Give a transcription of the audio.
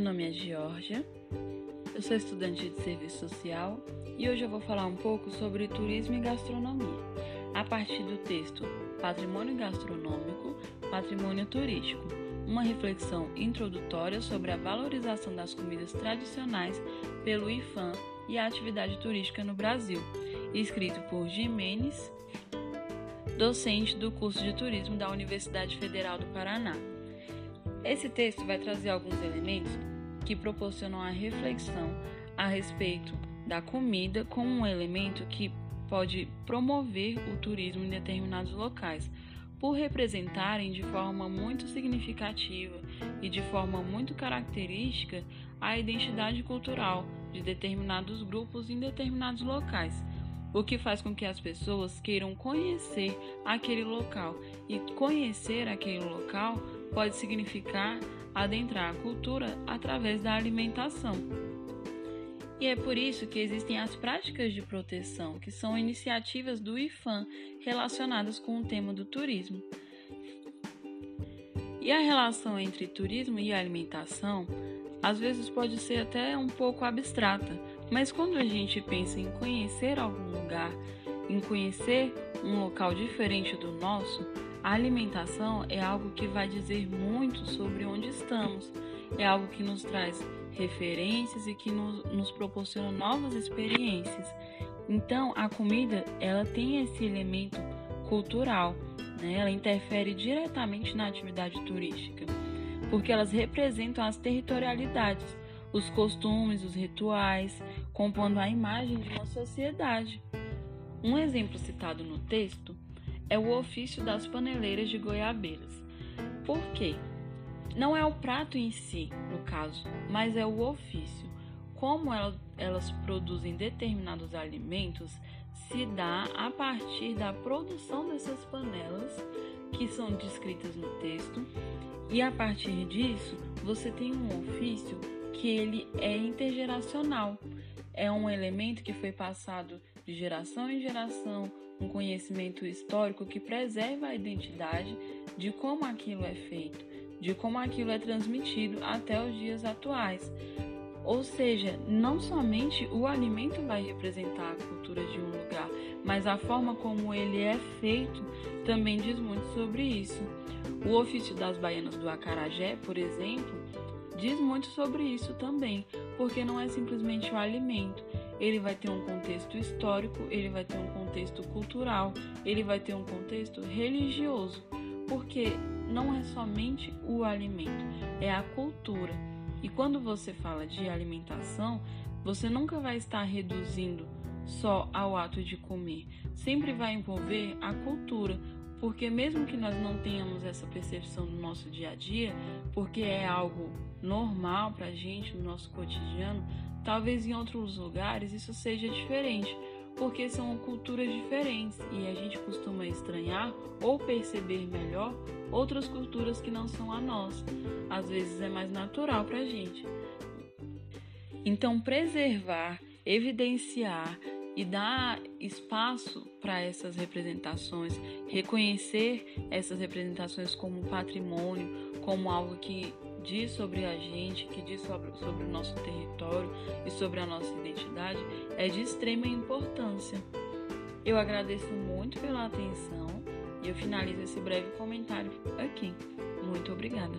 Meu nome é Georgia, eu sou estudante de serviço social e hoje eu vou falar um pouco sobre turismo e gastronomia, a partir do texto Patrimônio Gastronômico, Patrimônio Turístico, uma reflexão introdutória sobre a valorização das comidas tradicionais pelo IFAM e a atividade turística no Brasil, escrito por Jimenez, docente do curso de turismo da Universidade Federal do Paraná. Esse texto vai trazer alguns elementos que proporcionam a reflexão a respeito da comida como um elemento que pode promover o turismo em determinados locais, por representarem de forma muito significativa e de forma muito característica a identidade cultural de determinados grupos em determinados locais, o que faz com que as pessoas queiram conhecer aquele local. E conhecer aquele local pode significar adentrar a cultura através da alimentação. E é por isso que existem as práticas de proteção, que são iniciativas do IFAM relacionadas com o tema do turismo. E a relação entre turismo e alimentação às vezes pode ser até um pouco abstrata, mas quando a gente pensa em conhecer algum lugar, em conhecer um local diferente do nosso, a alimentação é algo que vai dizer muito sobre onde estamos, é algo que nos traz referências e que nos, nos proporciona novas experiências. Então, a comida ela tem esse elemento cultural, né? ela interfere diretamente na atividade turística, porque elas representam as territorialidades, os costumes, os rituais, compondo a imagem de uma sociedade. Um exemplo citado no texto é o ofício das paneleiras de goiabeiras. Por quê? Não é o prato em si, no caso, mas é o ofício. Como elas produzem determinados alimentos, se dá a partir da produção dessas panelas, que são descritas no texto, e a partir disso você tem um ofício que ele é intergeracional. É um elemento que foi passado de geração em geração, um conhecimento histórico que preserva a identidade de como aquilo é feito, de como aquilo é transmitido até os dias atuais. Ou seja, não somente o alimento vai representar a cultura de um lugar, mas a forma como ele é feito também diz muito sobre isso. O ofício das baianas do acarajé, por exemplo, diz muito sobre isso também, porque não é simplesmente o alimento, ele vai ter um contexto histórico, ele vai ter um contexto cultural, ele vai ter um contexto religioso, porque não é somente o alimento, é a cultura. E quando você fala de alimentação, você nunca vai estar reduzindo só ao ato de comer, sempre vai envolver a cultura, porque mesmo que nós não tenhamos essa percepção no nosso dia a dia, porque é algo normal para a gente no nosso cotidiano, talvez em outros lugares isso seja diferente, porque são culturas diferentes e a gente costuma estranhar ou perceber melhor outras culturas que não são a nossa. Às vezes é mais natural para a gente. Então, preservar, evidenciar e dar espaço para essas representações, reconhecer essas representações como patrimônio, como algo que diz sobre a gente, que diz sobre, sobre o nosso território e sobre a nossa identidade, é de extrema importância. Eu agradeço muito pela atenção e eu finalizo esse breve comentário aqui. Muito obrigada.